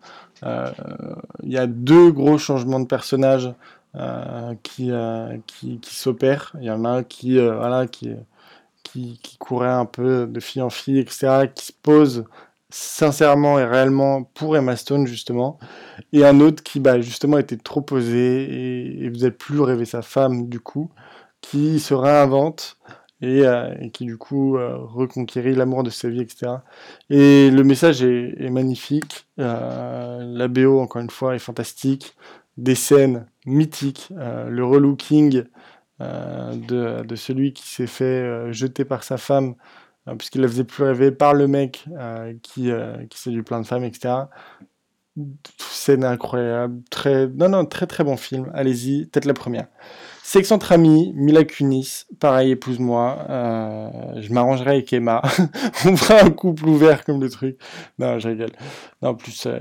Il y a deux gros changements de personnages euh, qui, euh, qui, qui s'opèrent. Il y en a un qui, euh, voilà, qui, qui, courait un peu de fille en fille, etc., qui se pose sincèrement et réellement pour Emma Stone, justement. Et un autre qui, bah, justement, était trop posé et, et faisait plus rêver sa femme, du coup, qui se réinvente. Et, et, qui du coup euh, reconquérit l'amour de sa vie, etc. Et le message est, magnifique. Euh, la BO, encore une fois, est fantastique des scènes mythiques, euh, le relooking euh, de, celui qui s'est fait euh, jeter par sa femme puisqu'il la faisait plus rêver par le mec qui, qui séduit plein de femmes, etc. Scène incroyable, très, non, non, très très bon film, allez-y, peut-être la première. Sex entre amis, Mila Kunis, pareil, épouse-moi. Euh, je m'arrangerai avec Emma. [laughs] On fera un couple ouvert comme le truc. Non, je rigole. Non, en plus, euh,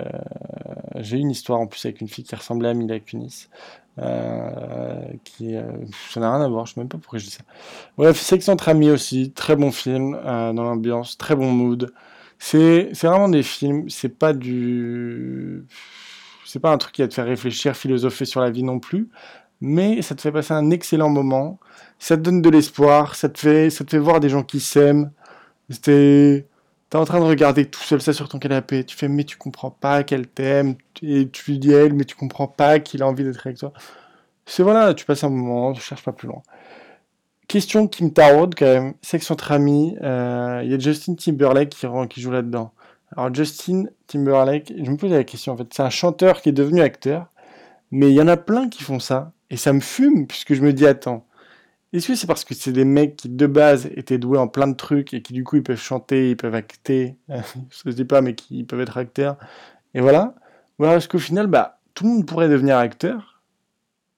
j'ai une histoire en plus avec une fille qui ressemblait à Mila Kunis. Euh, qui, ça n'a rien à voir, je sais même pas pourquoi je dis ça. Bref, Sex entre amis aussi, très bon film dans l'ambiance, très bon mood. C'est, c'est vraiment des films, c'est pas du, c'est pas un truc qui va te faire réfléchir, philosopher sur la vie non plus mais ça te fait passer un excellent moment, ça te donne de l'espoir, ça te fait, ça te fait voir des gens qui s'aiment. T'es, en train de regarder tout seul ça sur ton canapé, tu fais mais tu comprends pas qu'elle t'aime, et tu lui dis elle, mais tu comprends pas qu'il a envie d'être avec toi. C'est voilà, tu passes un moment, tu cherches pas plus loin. Question qui me taraude quand même, sexe entre amis, euh, il y a Justin Timberlake qui, qui joue là-dedans. Alors Justin Timberlake, je me posais la question en fait, c'est un chanteur qui est devenu acteur, mais il y en a plein qui font ça. Et ça me fume, puisque je me dis, attends, Est-ce que c'est parce que c'est des mecs qui de base étaient doués en plein de trucs et qui du coup ils peuvent chanter, ils peuvent acter, [laughs] je sais pas, mais qui peuvent être acteurs, et voilà. Ou alors est-ce qu'au final, bah, tout le monde pourrait devenir acteur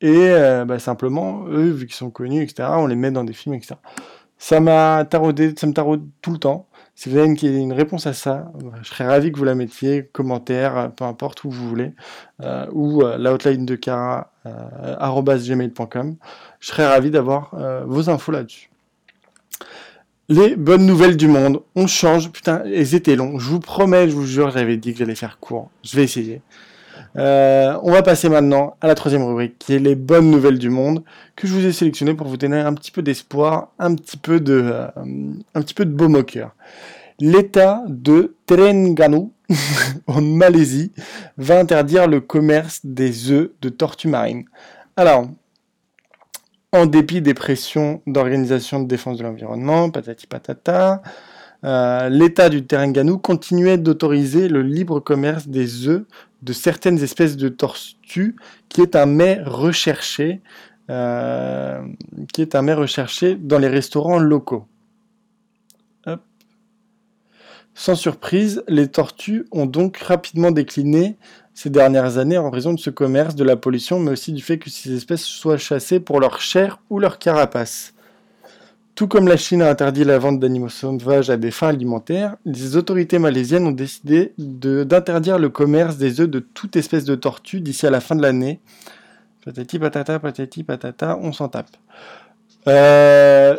et euh, bah, simplement, eux, vu qu'ils sont connus, etc., on les met dans des films, etc. Ça m'a taraudé, ça me taraude tout le temps. Si vous avez une, réponse à ça, je serais ravi que vous la mettiez, commentaire, peu importe où vous voulez, euh, ou euh, la de Cara, euh, gmail.com. Je serais ravi d'avoir vos infos là-dessus. Les bonnes nouvelles du monde. On change. Putain, elles étaient longs. Je vous promets, je vous jure, j'avais dit que j'allais faire court. Je vais essayer. Euh, on va passer maintenant à la troisième rubrique, qui est les bonnes nouvelles du monde, que je vous ai sélectionné pour vous donner un petit peu d'espoir, un petit peu de, euh, un petit peu de baume au cœur. L'État de Terengganu, [laughs] en Malaisie, va interdire le commerce des œufs de tortues marines. Alors, en dépit des pressions d'organisations de défense de l'environnement, patati patata, euh, l'État du Terengganu continuait d'autoriser le libre commerce des œufs de certaines espèces de tortues, qui est un mets recherché, euh, dans les restaurants locaux. Sans surprise, les tortues ont donc rapidement décliné ces dernières années en raison de ce commerce, de la pollution, mais aussi du fait que ces espèces soient chassées pour leur chair ou leur carapace. Tout comme la Chine a interdit la vente d'animaux sauvages à des fins alimentaires, les autorités malaisiennes ont décidé d'interdire le commerce des œufs de toute espèce de tortue d'ici à la fin de l'année. Patati patata, patati patata, on s'en tape. Euh,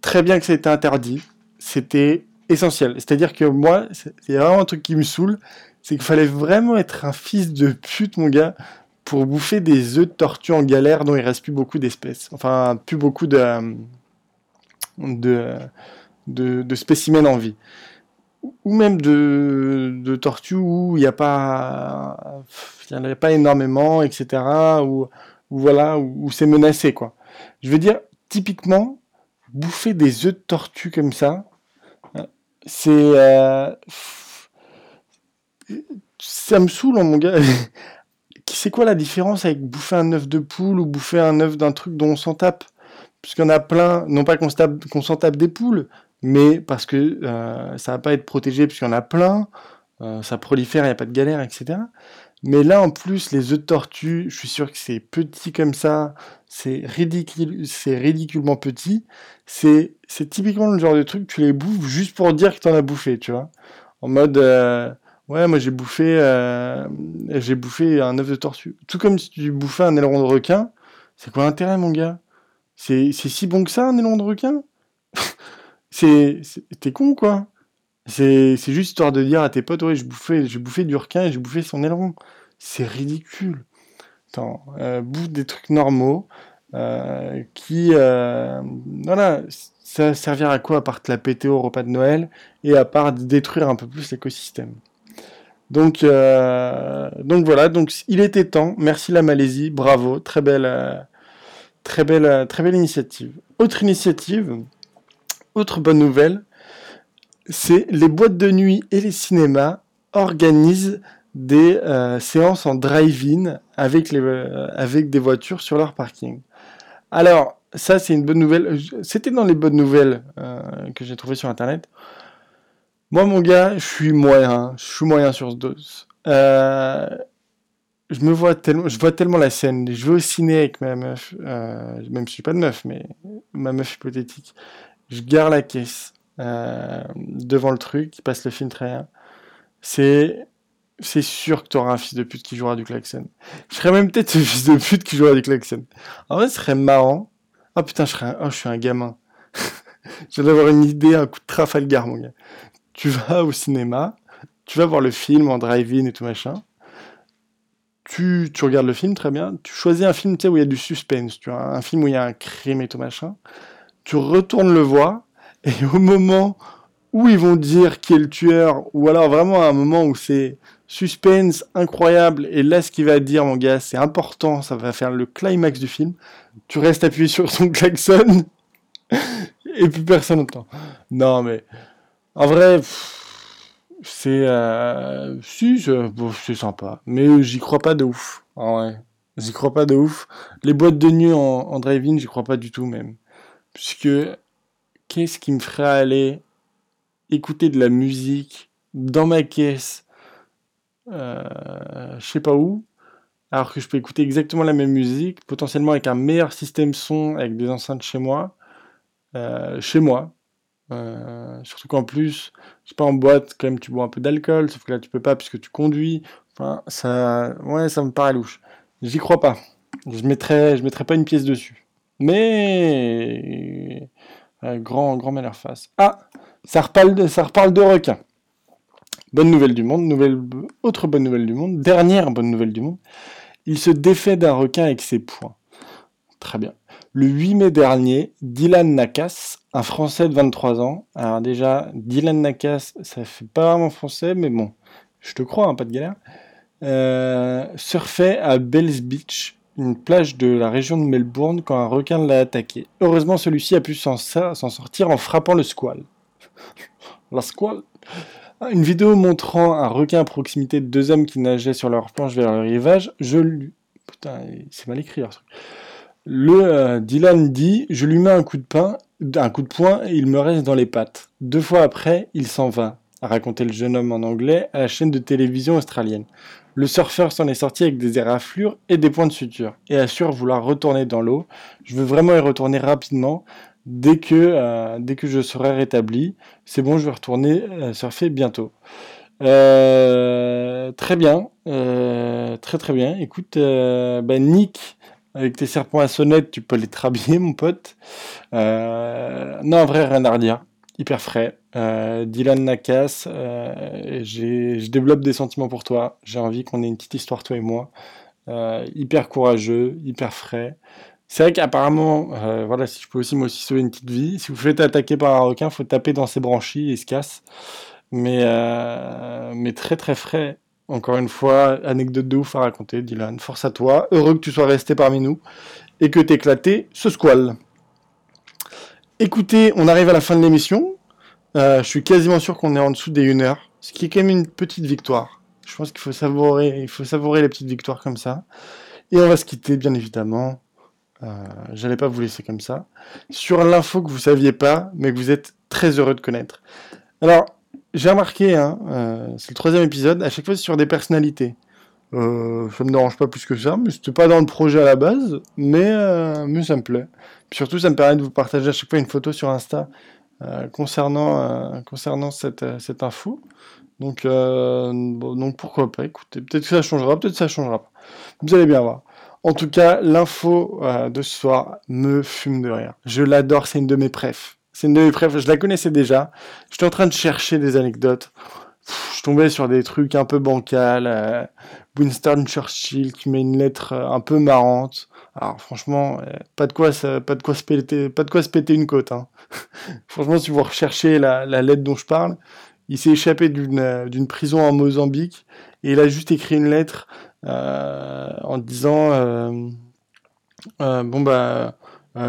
très bien que ça ait été interdit. C'était essentiel. C'est-à-dire que moi, c'est vraiment un truc qui me saoule. C'est qu'il fallait vraiment être un fils de pute, mon gars, pour bouffer des œufs de tortue en galère dont il reste plus beaucoup d'espèces. Enfin, plus beaucoup de de, de, spécimens en vie. Ou même de, de tortues où il n'y a pas, en a pas énormément, etc. Ou, voilà, où, c'est menacé, quoi. Je veux dire, typiquement, bouffer des œufs de tortue comme ça, c'est, euh, ça me saoule, hein, mon gars. [laughs] c'est quoi la différence avec bouffer un œuf de poule ou bouffer un œuf d'un truc dont on s'en tape? Puisqu'il y en a plein, non pas qu'on s'en tape des poules, mais parce que euh, ça va pas être protégé puisqu'il y en a plein, euh, ça prolifère, il n'y a pas de galère, etc. Mais là, en plus, les œufs de tortue, je suis sûr que c'est petit comme ça, c'est ridicule, c'est ridiculement petit. C'est, typiquement le genre de truc, tu les bouffes juste pour dire que tu en as bouffé, tu vois. En mode, euh, ouais, moi j'ai bouffé, j'ai bouffé un œuf de tortue. Tout comme si tu bouffais un aileron de requin. C'est quoi l'intérêt, mon gars? C'est si bon que ça, un élan de requin? [laughs] C'est T'es con, quoi? C'est juste histoire de dire à tes potes, ouais, j'ai bouffé, bouffé du requin et j'ai bouffé son aileron. C'est ridicule. Attends, euh, bouffe des trucs normaux euh, qui... Euh, voilà, ça servir à quoi à part te la péter au repas de Noël et à part détruire un peu plus l'écosystème donc, donc voilà, donc il était temps. Merci la Malaisie, bravo, très belle, Très belle, euh, très belle initiative. Autre initiative, autre bonne nouvelle, c'est les boîtes de nuit et les cinémas organisent des euh, séances en drive-in euh, avec des voitures sur leur parking. Alors, ça c'est une bonne nouvelle. C'était dans les bonnes nouvelles que j'ai trouvées sur Internet. Moi, mon gars, je suis moyen. Je suis moyen sur ce dos je me vois tellement, je vois tellement la scène. Je vais au ciné avec ma meuf, euh, même si je suis pas de meuf, mais ma meuf hypothétique. Je gare la caisse euh, devant le truc, il passe le film très bien. C'est, c'est sûr que tu auras un fils de pute qui jouera du klaxon. Je serais même peut-être ce fils de pute qui jouera du klaxon. En vrai, ce serait marrant. Oh putain, je serais, oh, je suis un gamin. [laughs] je viens d'avoir une idée, un coup de Trafalgar, mon gars. Tu vas au cinéma, tu vas voir le film en drive-in et tout machin tu, regardes le film, très bien. Tu choisis un film où il y a du suspense, tu vois, un film où il y a un crime et tout machin. Tu retournes le voir, [laughs] et au moment où ils vont dire qui est le tueur, ou alors vraiment à un moment où c'est suspense incroyable, et là ce qu'il va dire, mon gars, c'est important, ça va faire le climax du film. Tu restes appuyé sur ton klaxon, [laughs] et plus personne n'entend. Non, mais en vrai. C'est. Euh, si, c'est sympa. Mais j'y crois pas de ouf. J'y crois pas de ouf. Les boîtes de nuit en, en drive-in, j'y crois pas du tout même. Puisque qu'est-ce qui me ferait aller écouter de la musique dans ma caisse, euh, je sais pas où, alors que je peux écouter exactement la même musique, potentiellement avec un meilleur système son, avec des enceintes chez moi, euh, chez moi. Euh, surtout qu'en plus, sais pas en boîte, quand même tu bois un peu d'alcool, sauf que là tu peux pas puisque tu conduis. Enfin, ça, ouais, ça me paraît louche. J'y crois pas. Je mettrais, mettrais pas une pièce dessus. Mais grand, grand malheur face. Ah, ça reparle de, ça de requin. Bonne nouvelle du monde, nouvelle, autre bonne nouvelle du monde, dernière bonne nouvelle du monde. Il se défait d'un requin avec ses poings. Très bien. Le 8 mai dernier, Dylan Nakas, un Français de 23 ans, alors déjà, Dylan Nakas, ça fait pas vraiment français, mais bon, je te crois, hein, pas de galère, euh, surfait à Bells Beach, une plage de la région de Melbourne, quand un requin l'a attaqué. Heureusement, celui-ci a pu s'en sortir en frappant le squal. la squal Une vidéo montrant un requin à proximité de deux hommes qui nageaient sur leur planche vers le rivage. Je lui... Putain, c'est mal écrit. Le euh, Dylan dit Je lui mets un coup de pain, un coup de poing et il me reste dans les pattes. Deux fois après, il s'en va, a raconté le jeune homme en anglais à la chaîne de télévision australienne. Le surfeur s'en est sorti avec des éraflures et des points de suture et assure vouloir retourner dans l'eau. Je veux vraiment y retourner rapidement dès que, euh, dès que je serai rétabli. C'est bon, je vais retourner euh, surfer bientôt. Très bien, très très bien. Écoute, bah, Nick, avec tes serpents à sonnette, tu peux les trabiller, [laughs] mon pote. non, en vrai, rien à hyper frais. Euh, Dylan Nakas, euh, je développe des sentiments pour toi. J'ai envie qu'on ait une petite histoire, toi et moi. Euh, hyper courageux, hyper frais. C'est vrai qu'apparemment, voilà, si je peux aussi moi aussi sauver une petite vie, si vous faites attaquer par un requin, faut taper dans ses branchies et il se casse. Mais, mais très très frais. Encore une fois, anecdote de ouf à raconter, Dylan. Force à toi. Heureux que tu sois resté parmi nous et que t'éclaté ce squal. Écoutez, on arrive à la fin de l'émission. Euh, je suis quasiment sûr qu'on est en dessous des 1 heure, ce qui est quand même une petite victoire. Je pense qu'il faut savourer, il faut savourer les petites victoires comme ça. Et on va se quitter, bien évidemment. Euh, J'allais pas vous laisser comme ça. Sur l'info que vous saviez pas, mais que vous êtes très heureux de connaître. Alors, j'ai remarqué, hein, euh, c'est le troisième épisode, à chaque fois c'est sur des personnalités. Euh, ça me dérange pas plus que ça, mais c'était pas dans le projet à la base, mais, euh, ça me plaît. surtout, ça me permet de vous partager à chaque fois une photo sur Insta euh, concernant, concernant cette, cette info. Donc, donc pourquoi pas, écoutez, peut-être que ça changera, peut-être que ça changera pas. Vous allez bien voir. En tout cas, l'info de ce soir me fume de rire. Je l'adore, c'est une de mes préfs. C'est une de mes préfs, je la connaissais déjà. J'étais en train de chercher des anecdotes je tombais sur des trucs un peu bancals. Euh, Winston Churchill qui met une lettre euh, un peu marrante. Alors franchement, euh, pas de quoi, pas de quoi se péter, pas de quoi se péter une côte. Hein. [laughs] franchement, si vous recherchez la, lettre dont je parle, il s'est échappé d'une prison en Mozambique et il a juste écrit une lettre en disant bon bah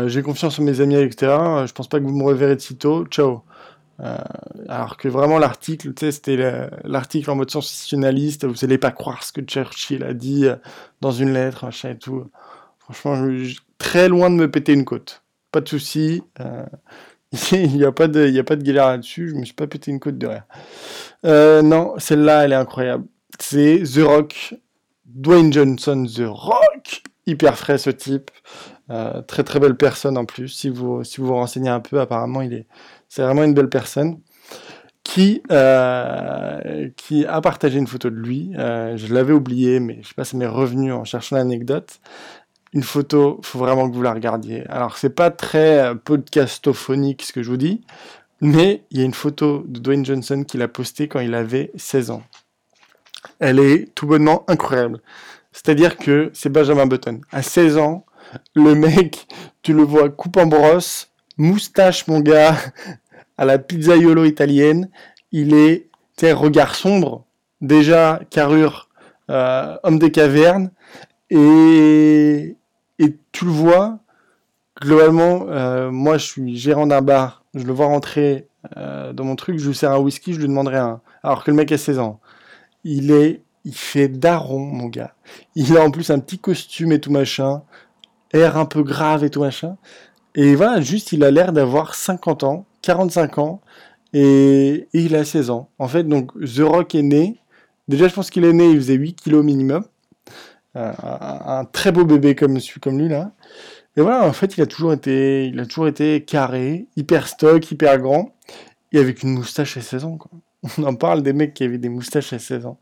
j'ai confiance en mes amis etc. Je pense pas que vous me reverrez de sitôt. Ciao. Euh, alors que vraiment l'article, tu sais, c'était l'article en mode sensationnaliste, vous allez pas croire ce que Churchill a dit euh, dans une lettre, machin et tout. Franchement, je, très loin de me péter une côte. Pas de souci. Euh, [laughs] il n'y a pas de, a pas de galère là-dessus. Je me suis pas pété une côte de rien. Euh, non, celle-là, elle est incroyable. C'est The Rock, Dwayne Johnson, The Rock, hyper frais ce type. Euh, très très belle personne en plus. Si vous si vous, vous renseignez un peu, apparemment il est c'est vraiment une belle personne qui, euh, qui a partagé une photo de lui. Euh, je l'avais oublié, mais je sais pas, ça m'est revenu en cherchant l'anecdote. Une photo, faut vraiment que vous la regardiez. Alors, c'est pas très podcastophonique ce que je vous dis, mais il y a une photo de Dwayne Johnson qu'il a postée quand il avait 16 ans. Elle est tout bonnement incroyable. C'est-à-dire que c'est Benjamin Button. À 16 ans, le mec, tu le vois coupe en brosse, moustache, mon gars, à la pizzaiolo italienne. Il est, tu regard sombre, déjà carrure, euh, homme des cavernes, et, et tu le vois, globalement, euh, moi je suis gérant d'un bar, je le vois rentrer euh, dans mon truc, je lui sers un whisky, je lui demanderai un. Alors que le mec a 16 ans. Il est, il fait daron, mon gars. Il a en plus un petit costume et tout machin, air un peu grave et tout machin. Et voilà, juste, il a l'air d'avoir 50 ans, 45 ans, et, il a 16 ans. En fait, donc, The Rock est né. Déjà, je pense qu'il est né, il faisait 8 kilos minimum. Euh, un, très beau bébé comme, comme lui, là. Et voilà, en fait, il a toujours été, il a toujours été carré, hyper stock, hyper grand, et avec une moustache à 16 ans, quoi. On en parle des mecs qui avaient des moustaches à 16 ans.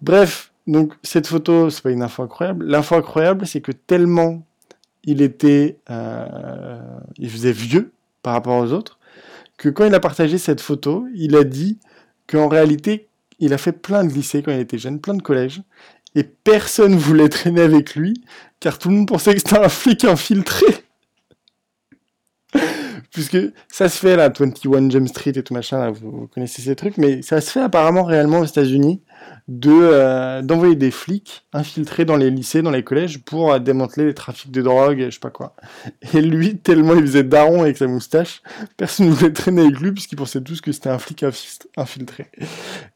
Bref, donc cette photo, c'est pas une info incroyable. L'info incroyable, c'est que tellement il était, euh, il faisait vieux par rapport aux autres, que quand il a partagé cette photo, il a dit qu'en réalité, il a fait plein de lycées quand il était jeune, plein de collèges, et personne [laughs] voulait traîner avec lui, car tout le monde pensait que c'était un flic infiltré. [laughs] Puisque ça se fait là, 21 Jump Street et tout machin, vous, connaissez ces trucs, mais ça se fait apparemment réellement aux États-Unis de euh, d'envoyer des flics infiltrés dans les lycées, dans les collèges pour euh, démanteler les trafics de drogue, je sais pas quoi. [laughs] Et lui, tellement il faisait daron avec sa moustache, personne ne voulait traîner avec lui puisqu'il pensait tous que c'était un flic infiltré.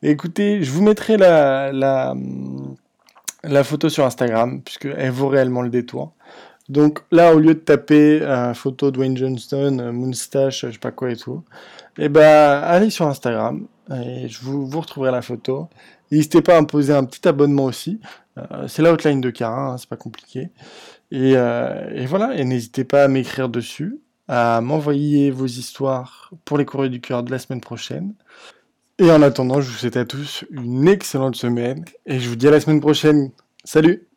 écoutez, je vous mettrai la, la la photo sur Instagram puisqu'elle vaut réellement le détour. Donc là, au lieu de taper euh, photo de Wayne Johnston, moustache, je sais pas quoi et tout, eh ben, allez sur Instagram et je vous, vous retrouverai la photo. N'hésitez pas à me poser un petit abonnement aussi. Euh, c'est la outline de Carin, hein, c'est pas compliqué. Et, et voilà, et n'hésitez pas à m'écrire dessus, à m'envoyer vos histoires pour les courriers du cœur de la semaine prochaine. Et en attendant, je vous souhaite à tous une excellente semaine et je vous dis à la semaine prochaine. Salut